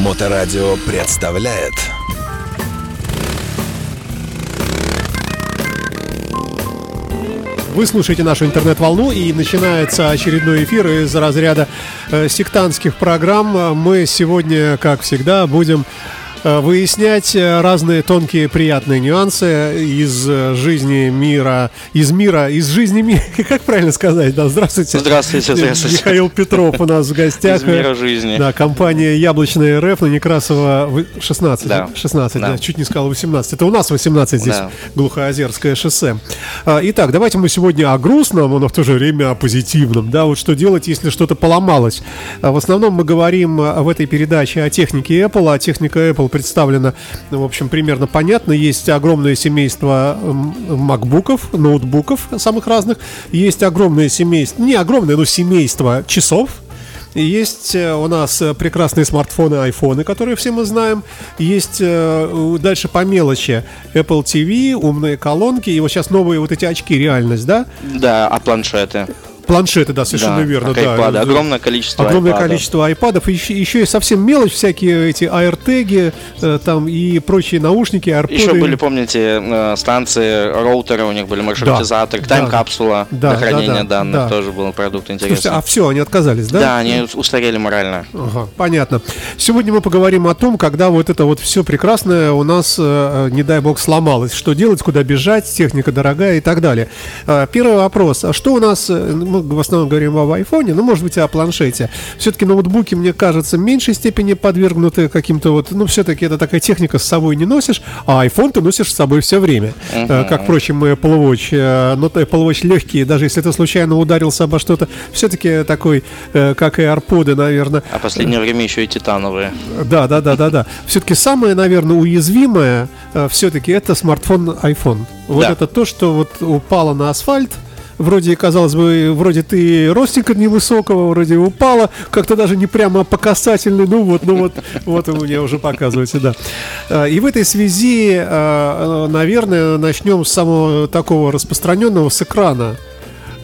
Моторадио представляет Вы слушаете нашу интернет-волну и начинается очередной эфир из разряда э, сектантских программ. Мы сегодня, как всегда, будем выяснять э, разные тонкие приятные нюансы из э, жизни мира, из мира, из жизни мира, как правильно сказать, да, здравствуйте. Здравствуйте, здравствуйте. Михаил Петров у нас в гостях. Из мира жизни. Да, компания Яблочная РФ на Некрасова 16, да. 16, да. да, чуть не сказал 18. Это у нас 18 здесь, да. Глухоозерское шоссе. А, итак, давайте мы сегодня о грустном, но в то же время о позитивном, да, вот что делать, если что-то поломалось. А, в основном мы говорим в этой передаче о технике Apple, а техника Apple представлено, в общем, примерно понятно. Есть огромное семейство макбуков, ноутбуков самых разных. Есть огромное семейство, не огромное, но семейство часов, есть э, у нас прекрасные смартфоны, айфоны, которые все мы знаем. Есть э, дальше по мелочи Apple TV, умные колонки. И вот сейчас новые вот эти очки, реальность, да? Да, а планшеты? Планшеты, да, совершенно да, верно. Да, iPad, огромное количество Огромное iPad. количество айпадов. Еще, еще и совсем мелочь, всякие эти AirTag э, там и прочие наушники, AirPods. Еще были, помните, э, станции, роутеры у них были, маршрутизатор, да, тайм-капсула да, для хранения да, данных, да. тоже был продукт интересный. Слушайте, а все, они отказались, да? Да, они устарели морально. Ага, понятно. Сегодня мы поговорим о том, когда вот это вот все прекрасное у нас, э, не дай бог, сломалось. Что делать, куда бежать, техника дорогая и так далее. Первый вопрос. А что у нас, мы в основном говорим об айфоне, ну, может быть, о планшете. Все-таки ноутбуки, мне кажется, в меньшей степени подвергнуты каким-то вот, ну, все-таки это такая техника с собой не носишь, а iPhone ты носишь с собой все время. Uh-huh. Как, впрочем, и Apple Watch. Э, но Apple Watch легкий, даже если ты случайно ударился обо что-то, все-таки такой, э, как и AirPods, наверное. А последнее время еще и титановые. Да, да, да, да, да. Все-таки самое, наверное, уязвимое все-таки это смартфон iPhone. Вот да. это то, что вот упало на асфальт, вроде, казалось бы, вроде ты ростика невысокого, вроде упала, как-то даже не прямо по касательной, ну вот, ну вот, вот вы мне уже показываете, да. А, и в этой связи, а, наверное, начнем с самого такого распространенного, с экрана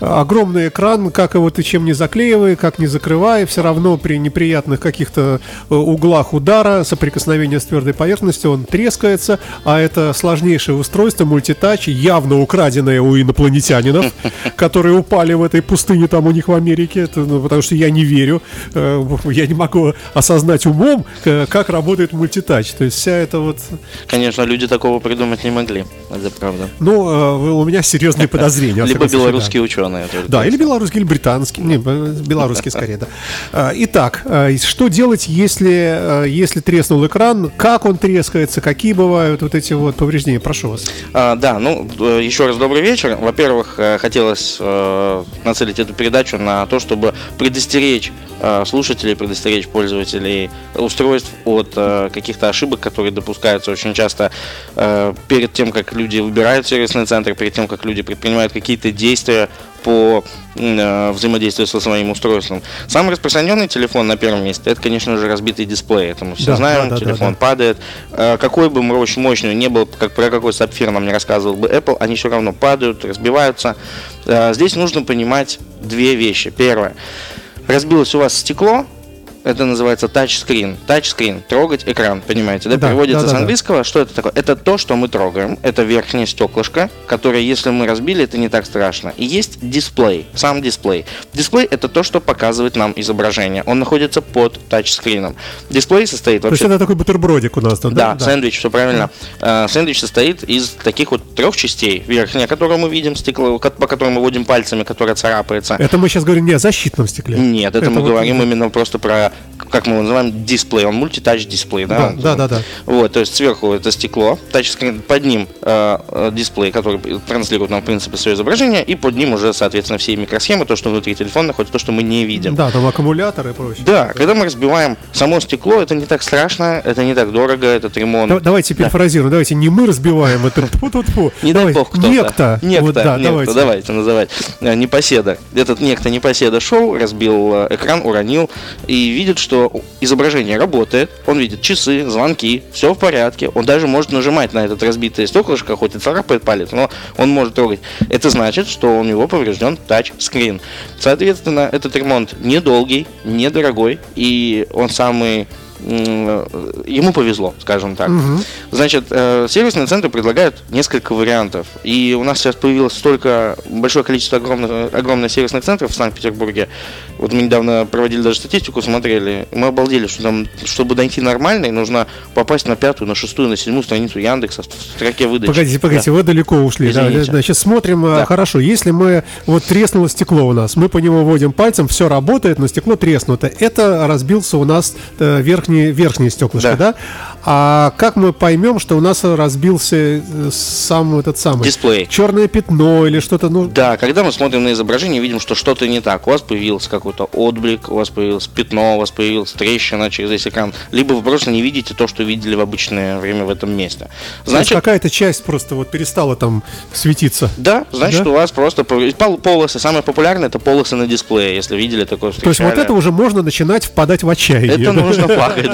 огромный экран, как его ты чем не заклеивай, как не закрывай, все равно при неприятных каких-то э, углах удара, соприкосновения с твердой поверхностью, он трескается, а это сложнейшее устройство, мультитач, явно украденное у инопланетянинов, которые упали в этой пустыне там у них в Америке, это, ну, потому что я не верю, э, я не могу осознать умом, как работает мультитач, то есть вся эта вот... Конечно, люди такого придумать не могли, это правда. Ну, э, у меня серьезные подозрения. Либо белорусские ученые ученые. Да, или белорусский, или британский. Не, белорусский скорее, да. А, итак, а, что делать, если, а, если треснул экран? Как он трескается? Какие бывают вот эти вот повреждения? Прошу вас. да, ну, э, еще раз добрый вечер. Во-первых, э, хотелось э, нацелить эту передачу на то, чтобы предостеречь слушателей, предостеречь пользователей устройств от каких-то ошибок, которые допускаются очень часто перед тем, как люди выбирают сервисный центр, перед тем, как люди предпринимают какие-то действия по э, взаимодействию со своим устройством. Самый распространенный телефон на первом месте это, конечно же, разбитый дисплей. Это мы все да, знаем, да, телефон да, да. падает. Э, какой бы мощь мощный не был, как про какой сапфир нам не рассказывал бы Apple, они все равно падают, разбиваются. Э, здесь нужно понимать две вещи. Первое. Разбилось у вас стекло, это называется тачскрин. Тачскрин, трогать экран, понимаете, да? да Переводится да, да, с английского. Да. Что это такое? Это то, что мы трогаем. Это верхнее стеклышко, которое, если мы разбили, это не так страшно. И есть дисплей, сам дисплей. Дисплей это то, что показывает нам изображение. Он находится под тачскрином. Дисплей состоит вообще... То есть это такой бутербродик у нас тут, да? Да, сэндвич, все правильно. Да. Сэндвич состоит из таких вот трех частей. Верхняя, которую мы видим, стекло, по которой мы водим пальцами, которая царапается. Это мы сейчас говорим не о защитном стекле. Нет, это, это мы вот говорим именно просто про как мы его называем, дисплей, он мультитач дисплей, да? Да, да, да, да. Вот, то есть сверху это стекло, тачскрин, под ним э, э, дисплей, который транслирует нам, в принципе, свое изображение, и под ним уже, соответственно, все микросхемы, то, что внутри телефона находится, то, что мы не видим. Да, там аккумуляторы и прочее. Да, когда мы разбиваем само стекло, это не так страшно, это не так дорого, этот ремонт. Да, давайте перефразируем, да. давайте не мы разбиваем это, фу -фу -фу. Не дай бог кто-то. Некто. Некто, вот, да, некто давайте. давайте называть. Э, непоседа. Этот некто непоседа шел, разбил экран, уронил, и видит, что изображение работает, он видит часы, звонки, все в порядке, он даже может нажимать на этот разбитое стеклышко, хоть и царапает палец, но он может трогать. Это значит, что у него поврежден тачскрин. Соответственно, этот ремонт недолгий, недорогой, и он самый ему повезло, скажем так. Угу. Значит, э, сервисные центры предлагают несколько вариантов. И у нас сейчас появилось столько большое количество огромных, огромных сервисных центров в Санкт-Петербурге. Вот мы недавно проводили даже статистику, смотрели. Мы обалдели, что там, чтобы найти нормальный, нужно попасть на пятую, на шестую, на седьмую страницу Яндекса в строке выдачи. Погодите, погодите, да. вы далеко ушли. Да, значит, смотрим, э, да. хорошо, если мы, вот треснуло стекло у нас, мы по нему вводим пальцем, все работает, но стекло треснуто. Это разбился у нас э, верхний, верхнее стеклышко, да. да? А как мы поймем, что у нас разбился э, сам этот самый... Дисплей. Черное пятно или что-то, ну... Да, когда мы смотрим на изображение, видим, что что-то не так. У вас появился какой-то отблик, у вас появилось пятно, у вас появилась трещина через весь экран. Либо вы просто не видите то, что видели в обычное время в этом месте. Значит, какая-то часть просто вот перестала там светиться. Да, значит, да? у вас просто полосы. Самые популярные это полосы на дисплее, если видели такое То есть вот это уже можно начинать впадать в отчаяние. Это нужно плакать.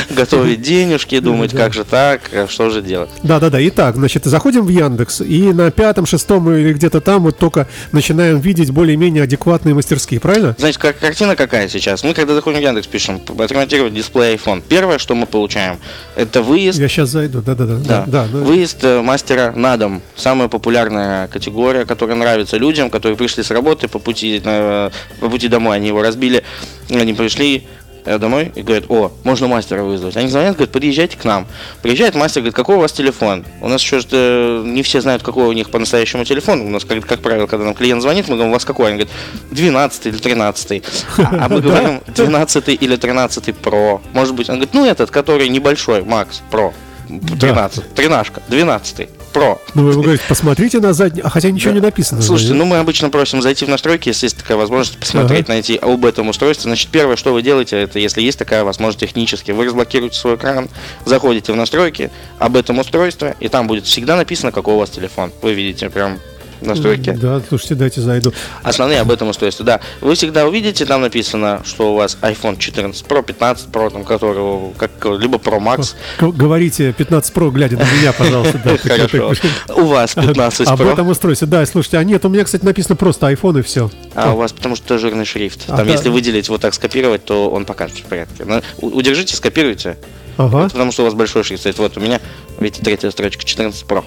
Готовить денежки, думать, как же так, что же делать. Да-да-да. Итак, значит, заходим в Яндекс, и на пятом, шестом или где-то там вот только начинаем видеть более-менее адекватные мастерские, правильно? Значит, как, картина какая сейчас? Мы, когда заходим в Яндекс, пишем, отремонтировать дисплей iPhone. Первое, что мы получаем, это выезд... Я сейчас зайду, да-да-да. да, да, да. Выезд э, мастера на дом. Самая популярная категория, которая нравится людям, которые пришли с работы по пути, по пути домой, они его разбили, они пришли, Э, домой и говорят, о, можно мастера вызвать. Они звонят, говорят, подъезжайте к нам. Приезжает мастер, говорит, какой у вас телефон? У нас еще э, не все знают, какой у них по-настоящему телефон. У нас, как, как правило, когда нам клиент звонит, мы говорим, у вас какой? Они говорят, 12 или 13. А мы говорим, 12 или 13 Pro. Может быть, он говорит, ну этот, который небольшой, Макс, Pro. 13, тринашка, 12 Pro. Ну, вы говорите, посмотрите на задний, а хотя ничего да. не написано. Слушайте, ну мы обычно просим зайти в настройки, если есть такая возможность, посмотреть, ага. найти об этом устройстве. Значит, первое, что вы делаете, это если есть такая возможность технически, вы разблокируете свой экран, заходите в настройки об этом устройстве, и там будет всегда написано, какой у вас телефон. Вы видите прям настройки. Да, слушайте, дайте зайду. Основные об этом устройстве, да. Вы всегда увидите, там написано, что у вас iPhone 14 Pro, 15 Pro, там, которого, как, либо Pro Max. Говорите 15 Pro, глядя на меня, пожалуйста. Хорошо. У вас 15 Pro. Об этом устройстве, да, слушайте, а нет, у меня, кстати, написано просто iPhone и все. А у вас потому что жирный шрифт. Там, если выделить вот так скопировать, то он покажет в порядке. Удержите, скопируйте. Ага. потому что у вас большой шрифт. Вот у меня, видите, третья строчка 14 Pro.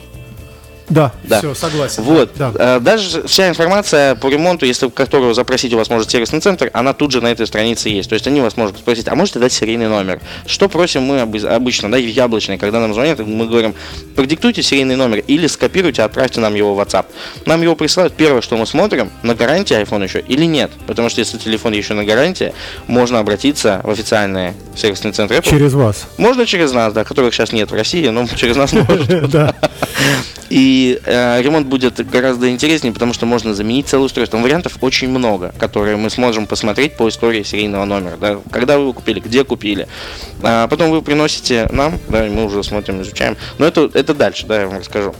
Да, да. все, согласен. Вот. Да. А, даже вся информация по ремонту, если которую запросить у вас может сервисный центр, она тут же на этой странице есть. То есть они вас могут спросить, а можете дать серийный номер? Что просим мы обычно, да, в яблочной, когда нам звонят, мы говорим, продиктуйте серийный номер или скопируйте, отправьте нам его в WhatsApp. Нам его присылают. Первое, что мы смотрим, на гарантии iPhone еще или нет. Потому что если телефон еще на гарантии, можно обратиться в официальные сервисные центры Apple. Через вас? Можно через нас, да, которых сейчас нет в России, но через нас можно. И э, ремонт будет гораздо интереснее, потому что можно заменить целое устройство. Вариантов очень много, которые мы сможем посмотреть по истории серийного номера. Да? Когда вы его купили, где купили. А потом вы приносите нам, да, мы уже смотрим, изучаем. Но это, это дальше, да, я вам расскажу.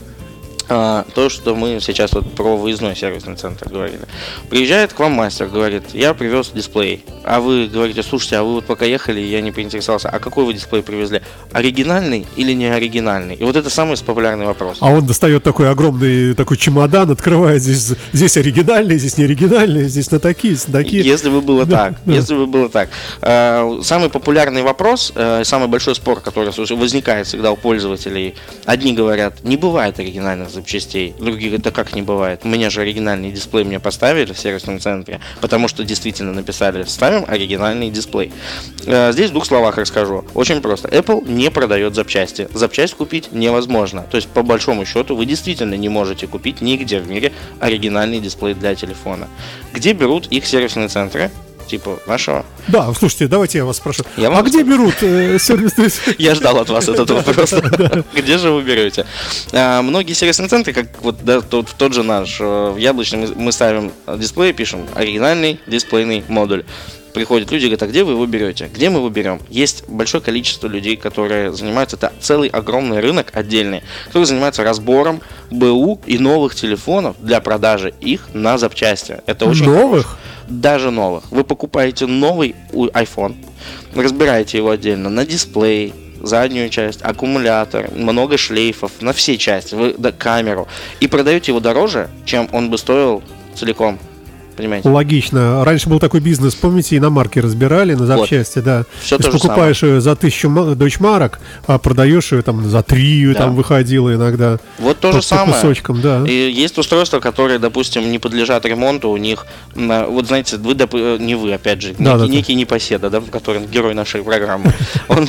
А, то, что мы сейчас вот про выездной сервисный центр говорили. Приезжает к вам мастер, говорит, я привез дисплей. А вы говорите, слушайте, а вы вот пока ехали, я не поинтересовался, а какой вы дисплей привезли? Оригинальный или не оригинальный? И вот это самый популярный вопрос. А он достает такой огромный такой чемодан, открывает здесь, здесь оригинальный, здесь не оригинальный, здесь на такие, на такие. Если бы было да, так, да. если бы было так. А, самый популярный вопрос, э, самый большой спор, который возникает всегда у пользователей, одни говорят, не бывает оригинальных запчастей. Говорят, да как не бывает. Мне же оригинальный дисплей мне поставили в сервисном центре, потому что действительно написали, ставим оригинальный дисплей. Э, здесь в двух словах расскажу. Очень просто. Apple не продает запчасти. Запчасть купить невозможно. То есть, по большому счету, вы действительно не можете купить нигде в мире оригинальный дисплей для телефона. Где берут их сервисные центры? Типа нашего. Да, слушайте, давайте я вас спрошу. Я а где берут э, сервисные Я ждал от вас этот вопрос. Где же вы берете? А, многие сервисные центры, как вот тот же наш, э, в яблочном мы ставим дисплей, пишем оригинальный дисплейный модуль приходят люди и говорят, а где вы его берете? Где мы его берем? Есть большое количество людей, которые занимаются, это целый огромный рынок отдельный, который занимается разбором БУ и новых телефонов для продажи их на запчасти. Это очень новых? Хорошо даже новых. Вы покупаете новый iPhone, разбираете его отдельно на дисплей, заднюю часть, аккумулятор, много шлейфов, на все части, вы, да, камеру, и продаете его дороже, чем он бы стоил целиком Понимаете? Логично. Раньше был такой бизнес, помните, иномарки разбирали на запчасти, вот. да. Все то есть покупаешь ее за тысячу дочмарок, а продаешь ее там за три, да. там выходило иногда. Вот то же самое. кусочкам, да. И есть устройства, которые, допустим, не подлежат ремонту, у них, вот знаете, вы, не вы, опять же, да, некий, да, некий непоседа, да, который герой нашей программы, он,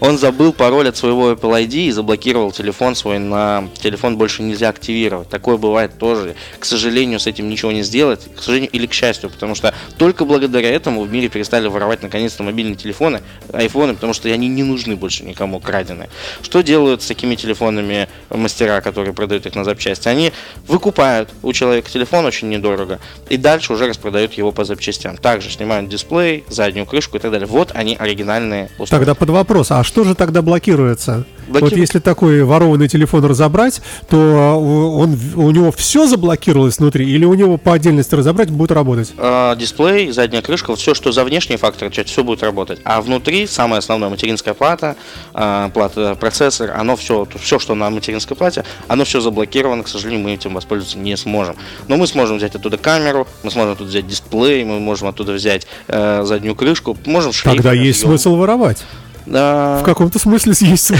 он забыл пароль от своего Apple ID и заблокировал телефон свой на телефон больше нельзя активировать. Такое бывает тоже. К сожалению, с этим ничего не сделать, к сожалению или к счастью, потому что только благодаря этому в мире перестали воровать наконец-то мобильные телефоны, айфоны, потому что они не нужны больше никому краденые. Что делают с такими телефонами мастера, которые продают их на запчасти? Они выкупают у человека телефон очень недорого и дальше уже распродают его по запчастям. Также снимают дисплей, заднюю крышку и так далее. Вот они оригинальные устройства. Тогда под вопрос, а что же тогда блокируется? Блокиру... Вот если такой ворованный телефон разобрать, то он, у него все заблокировалось внутри или у него по отдельности разобрать будет работать? А, дисплей, задняя крышка, вот все, что за внешний фактор, все будет работать. А внутри самая основная материнская плата, а, плата процессор, оно все, все, что на материнской плате, оно все заблокировано, к сожалению, мы этим воспользоваться не сможем. Но мы сможем взять оттуда камеру, мы сможем оттуда взять дисплей, мы можем оттуда взять э, заднюю крышку, можем шлейф. Тогда есть смысл воровать. В каком-то смысле есть.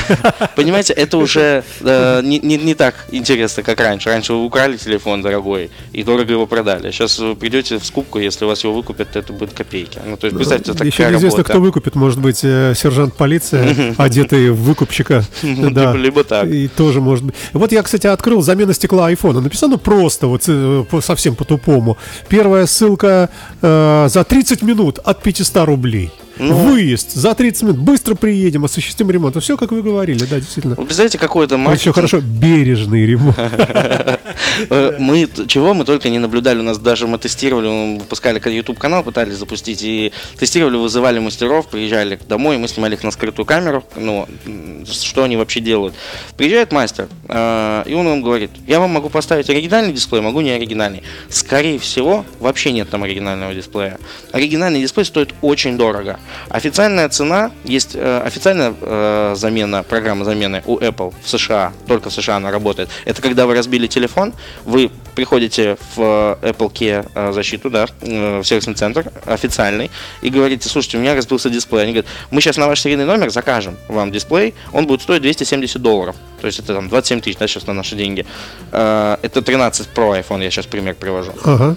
Понимаете, это уже э, не, не, не так интересно, как раньше. Раньше вы украли телефон дорогой и дорого его продали. Сейчас вы придете в скупку, если у вас его выкупят, это будет копейки. Ну, то есть, представьте, это Еще неизвестно, работа. кто выкупит. Может быть, э, сержант полиции, одетый в выкупщика. да. Либо так. И тоже может быть. Вот я, кстати, открыл замена стекла айфона. Написано просто, вот э, совсем по-тупому. Первая ссылка э, за 30 минут от 500 рублей. Ну, Выезд за 30 минут, быстро приедем, осуществим ремонт. Все, как вы говорили, да, действительно. Вы представляете, какой это маркетинг? Все хорошо, бережный ремонт. Э, мы, чего мы только не наблюдали, у нас даже мы тестировали, мы выпускали YouTube канал, пытались запустить, и тестировали, вызывали мастеров, приезжали домой, мы снимали их на скрытую камеру, ну, что они вообще делают. Приезжает мастер, э, и он вам говорит, я вам могу поставить оригинальный дисплей, могу не оригинальный. Скорее всего, вообще нет там оригинального дисплея. Оригинальный дисплей стоит очень дорого. Официальная цена, есть э, официальная замена, программа замены у Apple в США, только в США она работает. Это когда вы разбили телефон, вы приходите в Apple Care э, защиту, да, э, в сервисный центр официальный, и говорите, слушайте, у меня разбился дисплей. Они говорят, мы сейчас на ваш серийный номер закажем вам дисплей, он будет стоить 270 долларов. То есть это там 27 тысяч, да, сейчас на наши деньги. Э, это 13 Pro iPhone, я сейчас пример привожу. Ага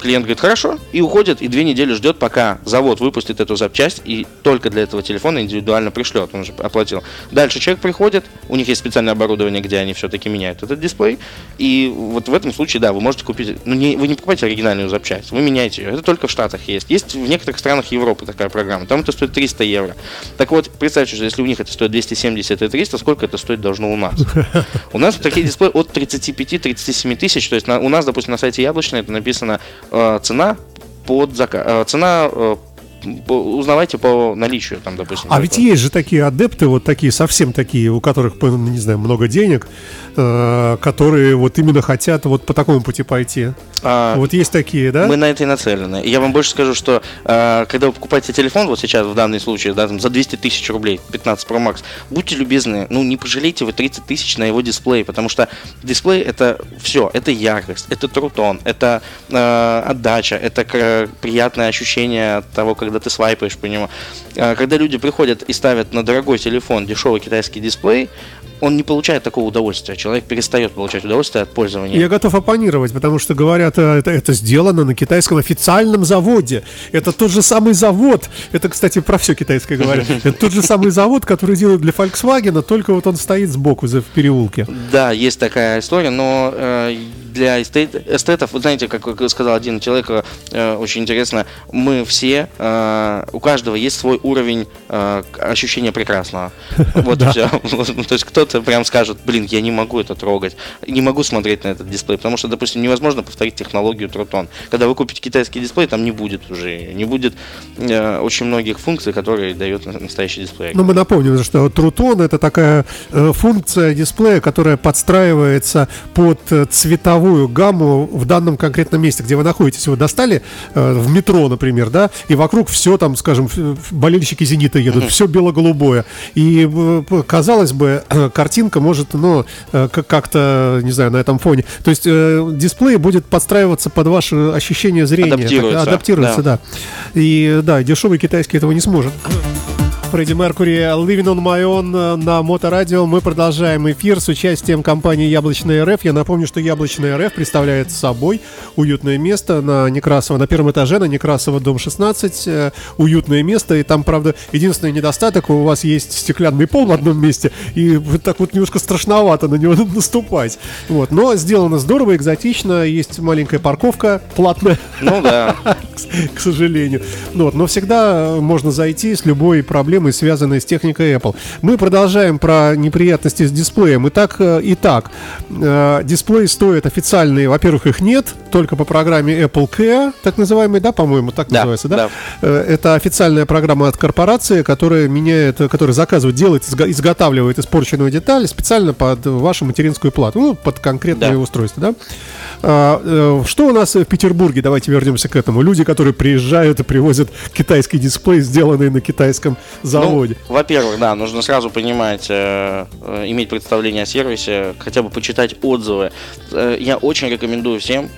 Клиент говорит, хорошо, и уходит, и две недели ждет, пока завод выпустит эту запчасть, и только для этого телефона индивидуально пришлет, он уже оплатил. Дальше человек приходит, у них есть специальное оборудование, где они все-таки меняют этот дисплей, и вот в этом случае, да, вы можете купить, ну не, вы не покупаете оригинальную запчасть, вы меняете ее, это только в Штатах есть. Есть в некоторых странах Европы такая программа, там это стоит 300 евро. Так вот, представьте, что если у них это стоит 270 и 300, сколько это стоит должно у нас? У нас такие дисплеи от 35-37 тысяч, то есть у нас, допустим, на сайте Яблочной это написано цена под заказ, э, цена э, узнавайте по наличию, там, допустим. А ведь есть же такие адепты, вот такие, совсем такие, у которых, не знаю, много денег, э, которые вот именно хотят вот по такому пути пойти. А, вот есть такие, да? Мы на это и нацелены. Я вам больше скажу, что э, когда вы покупаете телефон, вот сейчас в данный случай, да, там, за 200 тысяч рублей, 15 Pro Max, будьте любезны, ну не пожалейте вы 30 тысяч на его дисплей, потому что дисплей это все, это яркость, это трутон, это э, отдача, это приятное ощущение от того, как когда ты свайпаешь по нему. А, когда люди приходят и ставят на дорогой телефон дешевый китайский дисплей, он не получает такого удовольствия. Человек перестает получать удовольствие от пользования. Я готов оппонировать, потому что говорят, э, это, это сделано на китайском официальном заводе. Это тот же самый завод. Это, кстати, про все китайское говорят. Это тот же самый завод, который делают для Volkswagen, только вот он стоит сбоку в переулке. Да, есть такая история, но э, для эстет, эстетов, вы знаете, как сказал один человек, э, очень интересно, мы все, у каждого есть свой уровень ощущения прекрасного. Вот все. То есть кто-то прям скажет, блин, я не могу это трогать, не могу смотреть на этот дисплей, потому что, допустим, невозможно повторить технологию Трутон. Когда вы купите китайский дисплей, там не будет уже, не будет очень многих функций, которые дает настоящий дисплей. Ну, мы напомним, что Трутон это такая функция дисплея, которая подстраивается под цветовой цветовую гамму в данном конкретном месте, где вы находитесь. Вы достали э, в метро, например, да, и вокруг все там, скажем, болельщики «Зенита» едут, все бело-голубое. И, э, казалось бы, картинка может, ну, э, как-то, не знаю, на этом фоне. То есть э, дисплей будет подстраиваться под ваше ощущение зрения. Адаптируется. Так, адаптируется, да. да. И, да, дешевый китайский этого не сможет. Фредди Меркури Living on My Own на Моторадио. Мы продолжаем эфир с участием компании Яблочная РФ. Я напомню, что Яблочная РФ представляет собой уютное место на Некрасово, на первом этаже, на Некрасово, дом 16. Э, уютное место. И там, правда, единственный недостаток, у вас есть стеклянный пол в одном месте, и вот так вот немножко страшновато на него наступать. Вот. Но сделано здорово, экзотично. Есть маленькая парковка платная. Ну да. К сожалению. Ну вот. Но всегда можно зайти с любой проблемой проблемы, связанные с техникой Apple. Мы продолжаем про неприятности с дисплеем. И так, э, и так. Э, дисплей стоит официальные, во-первых, их нет, только по программе Apple Care, так называемый, да, по-моему, так да, называется, да? да? Э, это официальная программа от корпорации, которая меняет, которая заказывает, делает, изготавливает испорченную деталь специально под вашу материнскую плату, ну, под конкретное да. устройство, да? А, что у нас в Петербурге? Давайте вернемся к этому. Люди, которые приезжают и привозят китайский дисплей, сделанный на китайском заводе? Ну, во-первых, да, нужно сразу понимать, э, э, иметь представление о сервисе, хотя бы почитать отзывы. Э, я очень рекомендую всем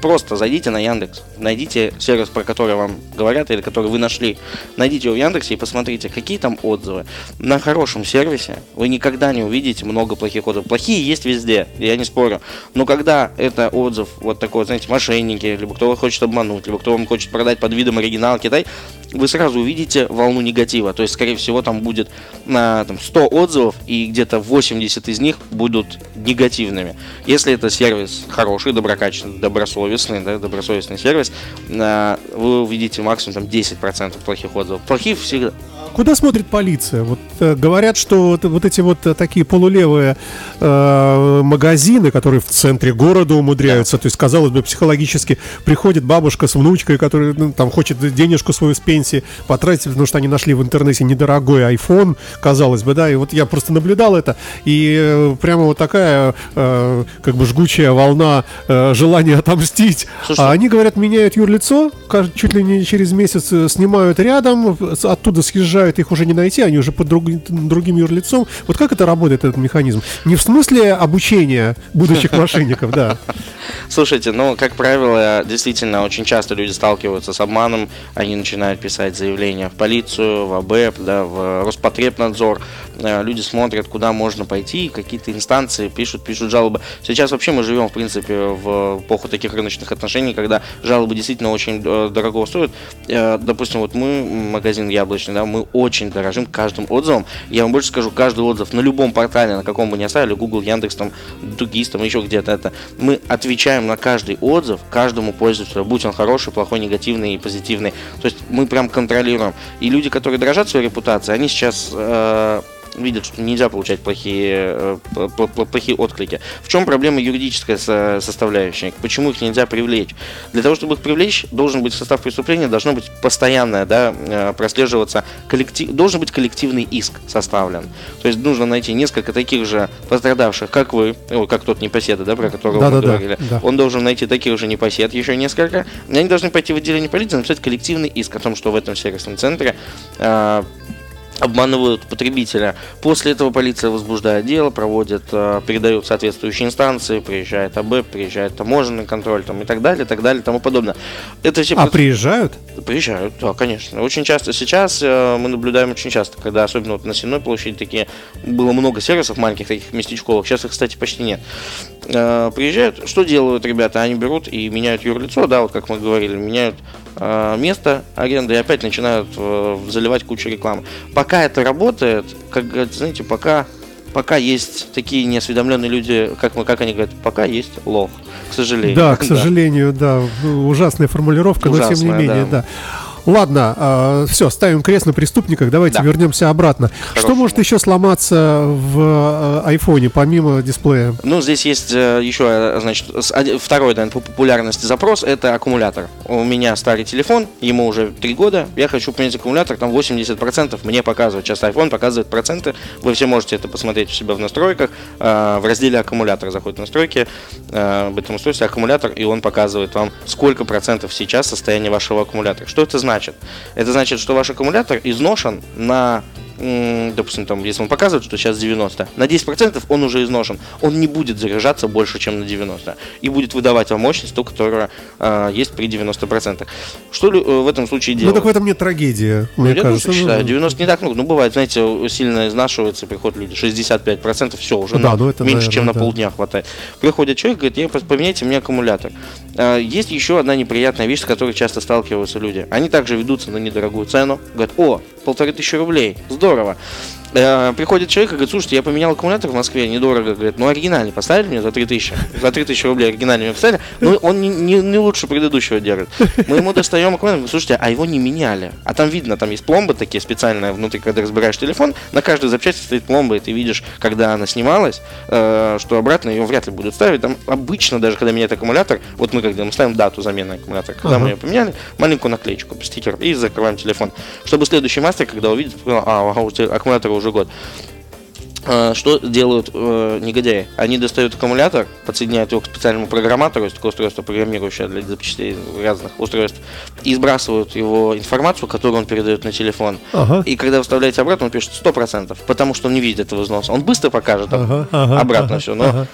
просто зайдите на Яндекс, найдите сервис, про который вам говорят или который вы нашли, найдите его в Яндексе и посмотрите, какие там отзывы. На хорошем сервисе вы никогда не увидите много плохих отзывов. Плохие есть везде, я не спорю. Но когда это отзыв вот такой, знаете, мошенники, либо кто хочет обмануть, либо кто вам хочет продать под видом оригинала Китай, вы сразу увидите волну негатива. То есть, скорее всего, там будет на там, 100 отзывов, и где-то 80 из них будут негативными. Если это сервис хороший, доброкачественный, добросовестный, да, добросовестный сервис, вы увидите максимум там 10% плохих отзывов. Плохих всегда, Куда смотрит полиция? Вот э, говорят, что вот, вот эти вот э, такие полулевые э, магазины, которые в центре города умудряются, да. то есть, казалось бы, психологически приходит бабушка с внучкой, которая ну, там хочет денежку свою с пенсии потратить, потому что они нашли в интернете недорогой iPhone, казалось бы, да, и вот я просто наблюдал это, и э, прямо вот такая э, как бы жгучая волна э, желания отомстить. Слушай, а они, говорят, меняют юрлицо, чуть ли не через месяц снимают рядом, оттуда съезжают приезжают, их уже не найти, они уже под друг, другим юрлицом. Вот как это работает, этот механизм? Не в смысле обучения будущих мошенников, да. Слушайте, ну, как правило, действительно, очень часто люди сталкиваются с обманом, они начинают писать заявления в полицию, в АБЭП, да, в Роспотребнадзор, Э, люди смотрят, куда можно пойти, какие-то инстанции пишут, пишут жалобы. Сейчас вообще мы живем, в принципе, в эпоху таких рыночных отношений, когда жалобы действительно очень э, дорого стоят. Э, допустим, вот мы, магазин Яблочный, да, мы очень дорожим каждым отзывом. Я вам больше скажу, каждый отзыв на любом портале, на каком бы ни оставили, Google, Яндекс, там, Дугис, там, еще где-то это, мы отвечаем на каждый отзыв, каждому пользователю, будь он хороший, плохой, негативный и позитивный. То есть мы прям контролируем. И люди, которые дорожат своей репутацией, они сейчас э, видят, что нельзя получать плохие, э, плохие отклики. В чем проблема юридическая составляющая? Почему их нельзя привлечь? Для того, чтобы их привлечь, должен быть состав преступления, должно быть постоянное, да, э, прослеживаться коллектив, должен быть коллективный иск составлен. То есть нужно найти несколько таких же пострадавших, как вы, о, как тот непоседа, да, про которого да, мы да, говорили. Да. Он должен найти таких же непосед, еще несколько. И они должны пойти в отделение полиции, написать коллективный иск о том, что в этом сервисном центре э, обманывают потребителя. После этого полиция возбуждает дело, проводит, э, передает соответствующие инстанции, приезжает АБ, приезжает таможенный контроль там, и так далее, и так далее, и тому подобное. Это все а под... приезжают? Приезжают, да, конечно. Очень часто сейчас э, мы наблюдаем очень часто, когда особенно вот на Сенной площади такие было много сервисов маленьких таких местечковых, сейчас их, кстати, почти нет. Э, приезжают, что делают ребята? Они берут и меняют юрлицо, да, вот как мы говорили, меняют Э, место аренды и опять начинают э, заливать кучу рекламы. Пока это работает, как знаете, пока пока есть такие неосведомленные люди, как мы, как они говорят, пока есть лох, к сожалению. Да, к сожалению, да, ужасная формулировка, Ужасная, но тем не менее, да. да. Ладно, э, все, ставим крест на преступниках, давайте Да. вернемся обратно. Что Хорошего. может еще сломаться в э, айфоне, помимо дисплея? Ну, здесь есть э, еще, э, значит, второй, наверное, по популярности запрос, это аккумулятор. У меня старый телефон, ему уже 3 года, я хочу поменять аккумулятор, там 80% мне показывает, сейчас iPhone показывает проценты, вы все можете это посмотреть у себя в настройках, Э, в разделе аккумулятор заходит в настройки, э, об этом устройстве аккумулятор, и он показывает вам, сколько процентов сейчас состояние вашего аккумулятора. Что это значит? Это значит, что ваш аккумулятор изношен на допустим, там, если он показывает, что сейчас 90, на 10% он уже изношен. Он не будет заряжаться больше, чем на 90. И будет выдавать вам мощность, ту, которая э, есть при 90%. Что ли, э, в этом случае Ну делать? так в этом нет трагедии, Ну, мне я кажется. тоже Ну, считаю, 90 не так много. Ну, бывает, знаете, сильно изнашивается, приходят люди, 65%, все, уже Да, на- ну это, меньше, чем наверное, на да. полдня хватает. Приходит человек, говорит, «Я поменяйте мне аккумулятор. А, Есть еще одна неприятная вещь, с которой часто сталкиваются люди. Они также ведутся на недорогую цену, говорят, о, полторы тысячи рублей, здорово здорово. Э, Приходит человек и говорит, слушайте, я поменял аккумулятор в Москве, недорого. Говорит, ну оригинальный поставили мне за 3000. За 3000 рублей оригинальный мне поставили. Но он не, не- не лучше предыдущего держит. Мы ему достаем аккумулятор, говорим, слушайте, а его не меняли. А там видно, там есть пломбы такие специальные внутри, когда разбираешь телефон, на каждой запчасти стоит пломба, и ты видишь, когда она снималась, э, что обратно ее вряд ли будут ставить. Там обычно, даже когда меняют аккумулятор, вот мы когда мы ставим дату замены аккумулятора, когда Ага. мы ее поменяли, маленькую наклеечку, стикер, и закрываем телефон. Чтобы следующий мастер, когда увидит, а, тебя аккумулятора уже год. А, Что делают э, негодяи? Они достают аккумулятор, подсоединяют его к специальному программатору, есть такое устройство программирующее для запчастей разных устройств, и сбрасывают его информацию, которую он передает на телефон. Ага. И когда вы вставляете обратно, он пишет 100%, потому что он не видит этого износа. Он быстро покажет Ага, ага, обратно ага, все, но ага.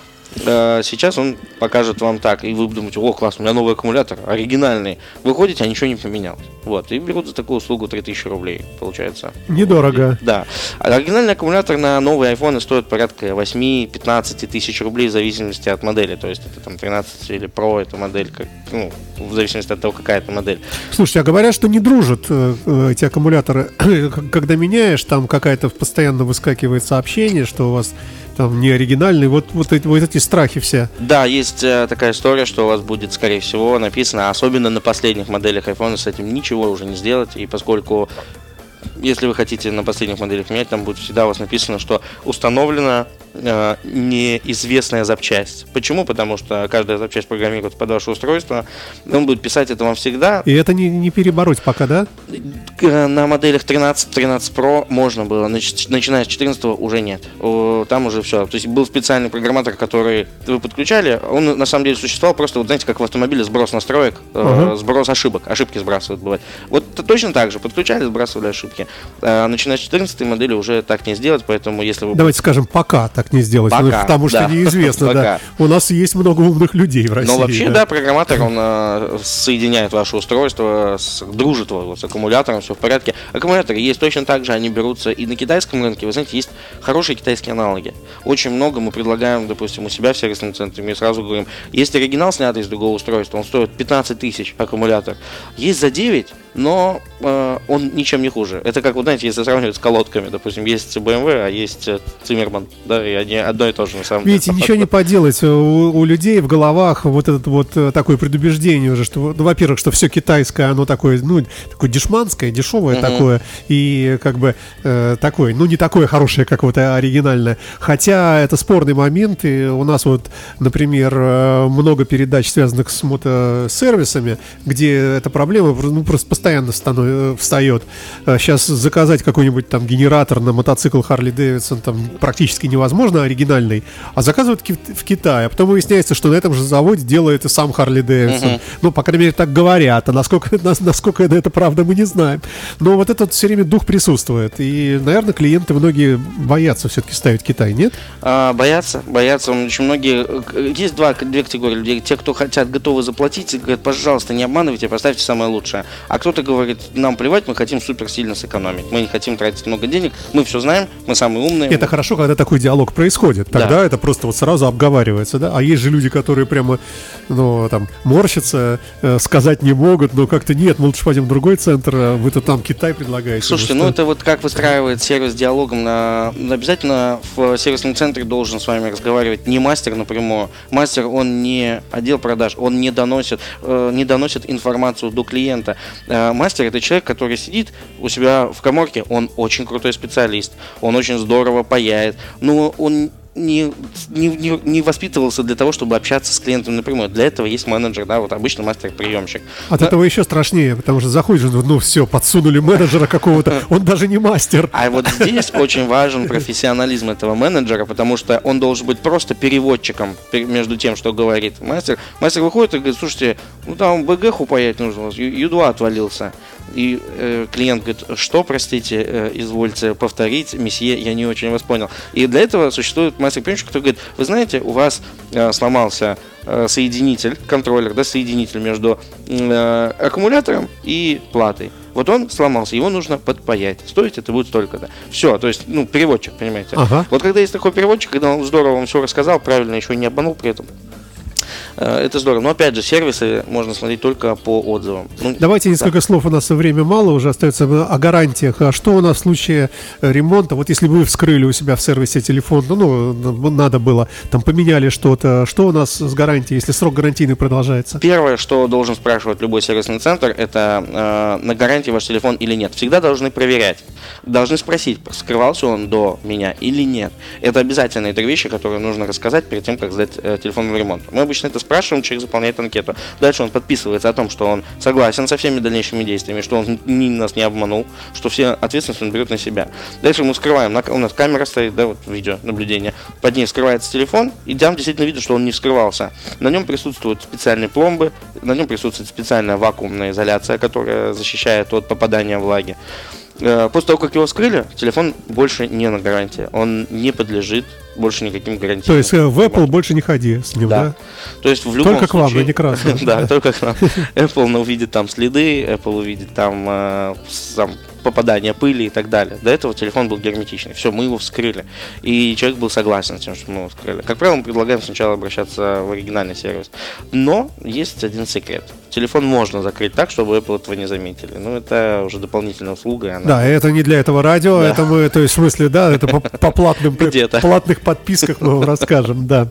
Э, сейчас он покажет вам так, и вы думаете, о, класс, у меня новый аккумулятор, оригинальный. Выходите, а ничего не поменялось. Вот, и берут за такую услугу 3000 рублей, получается. Недорого. Да. А Оригинальный аккумулятор на новые айфоны стоит порядка 8-15 тысяч рублей в зависимости от модели. То есть это там 13 или Pro, это модель, как, ну, в зависимости от того, какая это модель. Слушайте, а говорят, что не дружат э, э, эти аккумуляторы. Когда меняешь, там какая-то постоянно выскакивает сообщение, что у вас там не оригинальный. Вот, вот, эти, вот эти страхи все. Да, есть э, такая история, что у вас будет, скорее всего, написано, особенно на последних моделях iPhone с этим ничего уже не сделать, и поскольку если вы хотите на последних моделях менять, там будет всегда у вас написано, что установлена э, неизвестная запчасть. Почему? Потому что каждая запчасть программируется под ваше устройство. Он будет писать это вам всегда. И это не, не перебороть пока, да? Э, На моделях 13, 13 Pro можно было, нач- начиная с 14 уже нет. Там уже все. То есть был специальный программатор, который вы подключали. Он на самом деле существовал просто, вот знаете, как в автомобиле сброс настроек, Ага. сброс ошибок. Ошибки сбрасывают бывает. Вот точно так же. Подключали, сбрасывали ошибки. Э, Начиная с 14 модели уже так не сделать, поэтому если вы Давайте скажем, пока так не сделать. Пока, ну, потому что да. неизвестно, да. У нас есть много умных людей в России. Но вообще, да, программатор, он э, соединяет ваше устройство, с, дружит его с аккумулятором, все в порядке. Аккумуляторы есть точно так же, они берутся и на китайском рынке. Вы знаете, есть хорошие китайские аналоги. Очень много мы предлагаем, допустим, у себя в сервисном центре, мы сразу говорим, есть оригинал, снятый из другого устройства, он стоит 15 тысяч аккумулятор. Есть за 9, но э, он ничем не хуже. Это как, вот знаете, если сравнивать с колодками, допустим, есть BMW, а есть э, Циммерман, да, и они одно и то же на самом Видите, деле. ничего не поделать. У, у людей в головах вот этот вот э, такое предубеждение уже, что, ну, во-первых, что все китайское, оно такое, ну, такое дешманское, дешевое Мгм. такое, и как бы э, такое, ну, не такое хорошее, как вот оригинальное. Хотя это спорный момент, и у нас вот, например, э, много передач, связанных с мотосервисами, где эта проблема ну, просто постоянно станов- встает. Сейчас заказать какой-нибудь там генератор на мотоцикл Харли Дэвидсон там практически невозможно, оригинальный, а заказывают в Китае. А потом выясняется, что на этом же заводе делает и сам Харли Дэвидсон. Мгм. Ну, по крайней мере, так говорят. А насколько, нас- насколько это правда, мы не знаем. Но вот этот все время дух присутствует. И, наверное, клиенты многие боятся все-таки ставить Китай, нет? А, боятся, боятся. Очень многие. э, Есть два, две категории людей. Те, кто хотят, готовы заплатить, говорят, пожалуйста, не обманывайте, поставьте самое лучшее. А кто-то говорит, нам плевать, мы хотим супер сильно сэкономить. Мы не хотим тратить много денег, мы все знаем, мы самые умные. Это хорошо, когда такой диалог происходит. Тогда Да. это просто вот сразу обговаривается, да? А есть же люди, которые прямо, ну, там, морщатся, э, сказать не могут, но как-то нет, мы лучше пойдем в другой центр, а вы-то там Китай предлагаете. Слушайте, ну ну что? это вот как выстраивает сервис диалогом на... Обязательно в сервисном центре должен с вами разговаривать не мастер напрямую. Мастер, он не отдел продаж, он не доносит, э, не доносит информацию до клиента. Э, мастер это человек, который сидит у себя в коморке, он очень крутой специалист, он очень здорово паяет, но он не, не, не, не воспитывался для того, чтобы общаться с клиентом напрямую. Для этого есть менеджер, да, вот обычно мастер-приемщик. От да. этого еще страшнее, потому что заходишь, ну все, подсунули менеджера какого-то, он даже не мастер. А вот здесь очень важен профессионализм этого менеджера, потому что он должен быть просто переводчиком между тем, что говорит мастер. Мастер выходит и говорит, слушайте, ну там БГ упаять нужно, Ю2 отвалился. И э, клиент говорит, что, простите, э, извольте повторить, месье, я не очень вас понял. И для этого существует мастер-приемщик, который говорит, вы знаете, у вас э, сломался э, соединитель, контроллер, да, соединитель между э, аккумулятором и платой. Вот он сломался, его нужно подпаять. Стоить это будет столько-то. Все, то есть, ну, переводчик, понимаете. Ага. Вот когда есть такой переводчик, когда он здорово вам все рассказал, правильно, еще не обманул при этом, это здорово. Но опять же, сервисы можно смотреть только по отзывам. Ну, Давайте несколько да. слов, у нас время мало, уже остается о гарантиях. А что у нас в случае э, ремонта? Вот если вы вскрыли у себя в сервисе телефон, ну, ну надо было, там поменяли что-то, что у нас с гарантией, если срок гарантийный продолжается? Первое, что должен спрашивать любой сервисный центр, это э, на гарантии ваш телефон или нет. Всегда должны проверять. Должны спросить, скрывался он до меня или нет. Это обязательные три вещи, которые нужно рассказать перед тем, как сдать э, телефон в ремонт. Мы обычно это спрашиваем, человек заполняет анкету. Дальше он подписывается о том, что он согласен со всеми дальнейшими действиями, что он ни, нас не обманул, что все ответственность он берет на себя. Дальше мы скрываем, на, у нас камера стоит, да, вот видео наблюдение, под ней скрывается телефон, и там действительно видно, что он не вскрывался. На нем присутствуют специальные пломбы, на нем присутствует специальная вакуумная изоляция, которая защищает от попадания влаги. Э, после того, как его вскрыли, телефон больше не на гарантии. Он не подлежит больше никаким гарантиям. То есть э, в Apple больше не ходи с ним, да? да? То есть в любом Только случае... к вам, но не красный. Да, только к нам. Apple увидит там следы, Apple увидит там э, сам попадания пыли и так далее. До этого телефон был герметичный. Все, мы его вскрыли. И человек был согласен с тем, что мы его вскрыли. Как правило, мы предлагаем сначала обращаться в оригинальный сервис. Но есть один секрет. Телефон можно закрыть так, чтобы Apple этого не заметили. Ну, это уже дополнительная услуга. Она... Да, это не для этого радио, да. это мы, то есть, в смысле, да, это по, по платным, платных подписках мы вам расскажем, да.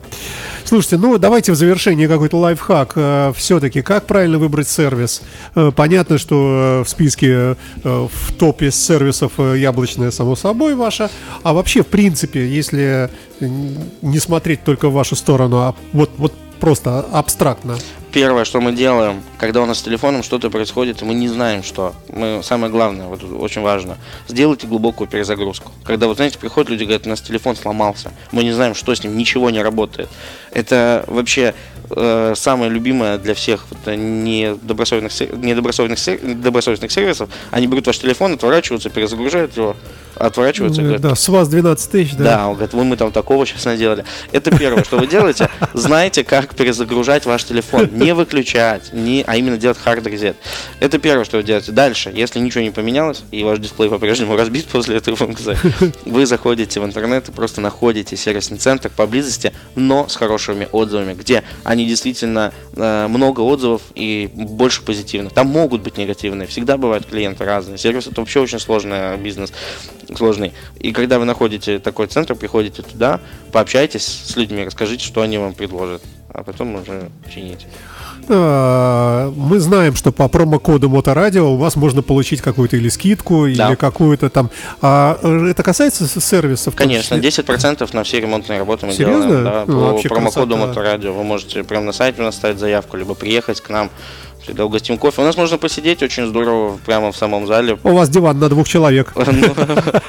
Слушайте, ну давайте в завершении какой-то лайфхак. Э, Все-таки, как правильно выбрать сервис? Э, понятно, что э, в списке в топе сервисов яблочная, само собой, ваша. А вообще, в принципе, если не смотреть только в вашу сторону, а вот, вот просто абстрактно. Первое, что мы делаем, когда у нас с телефоном что-то происходит, мы не знаем, что. Мы, самое главное, вот очень важно, сделайте глубокую перезагрузку. Когда, вот знаете, приходят люди, говорят, у нас телефон сломался, мы не знаем, что с ним, ничего не работает. Это вообще э, самое любимое для всех вот, недобросовестных, недобросовестных, добросовестных сервисов. Они берут ваш телефон, отворачиваются, перезагружают его, отворачиваются. Говорят, да, с вас 12 тысяч, да? Да, он говорит, вы мы там такого сейчас наделали. Это первое, что вы делаете. Знаете, как перезагружать ваш телефон. Не выключать, не, а именно делать hard reset. Это первое, что вы делаете. Дальше, если ничего не поменялось, и ваш дисплей по-прежнему разбит после этой функции, вы заходите в интернет и просто находите сервисный центр поблизости, но с хорошими отзывами, где они действительно э, много отзывов и больше позитивных. Там могут быть негативные, всегда бывают клиенты разные. Сервис это вообще очень сложный бизнес сложный. И когда вы находите такой центр, приходите туда, пообщайтесь с людьми, расскажите, что они вам предложат, а потом уже чините. Мы знаем, что по промокоду Моторадио у вас можно получить какую-то или скидку, да. или какую-то там. А э, это касается сервисов? Конечно, 10% на все ремонтные работы мы Серьезно? делаем. Да, ну, по промокоду Моторадио. Вы можете прямо на сайте у нас ставить заявку, либо приехать к нам всегда угостим кофе. У нас можно посидеть очень здорово прямо в самом зале. У вас диван на двух человек. Ну,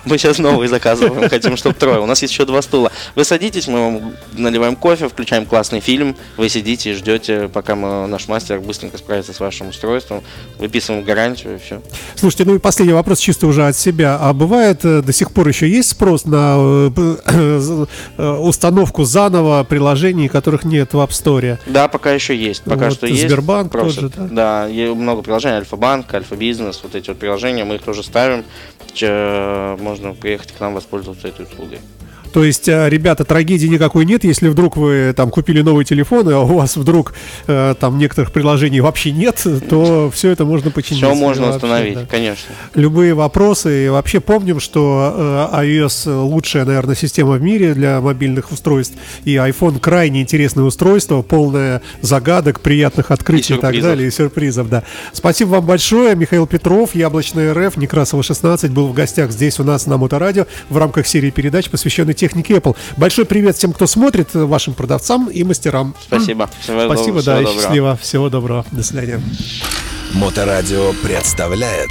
мы сейчас новый заказываем, хотим, чтобы трое. У нас есть еще два стула. Вы садитесь, мы вам наливаем кофе, включаем классный фильм, вы сидите и ждете, пока наш мастер быстренько справится с вашим устройством, выписываем гарантию и все. Слушайте, ну и последний вопрос чисто уже от себя. А бывает э, до сих пор еще есть спрос на э, э, установку заново приложений, которых нет в App Store? Да, пока еще есть. Пока вот что есть. Сбербанк тоже, да? Да, много приложений, Альфа-банк, Альфа-бизнес, вот эти вот приложения, мы их тоже ставим. Можно приехать к нам воспользоваться этой услугой. То есть, э, ребята, трагедии никакой нет, если вдруг вы там купили новый телефон, и у вас вдруг э, там некоторых приложений вообще нет, то все это можно починить. Все можно Вообще, установить, да. конечно. Любые вопросы. И вообще помним, что э, iOS лучшая, наверное, система в мире для мобильных устройств. И iPhone крайне интересное устройство, полное загадок, приятных открытий и, так сюрпризов. далее, и сюрпризов, да. Спасибо вам большое. Михаил Петров, Яблочный РФ, Некрасова 16, был в гостях здесь у нас на Моторадио в рамках серии передач, посвященной технике Apple. Большой привет всем, кто смотрит, э, вашим продавцам и мастерам. Спасибо. Всего Спасибо, доброго, да, всего и доброго. счастливо. Всего доброго. До свидания. Моторадио представляет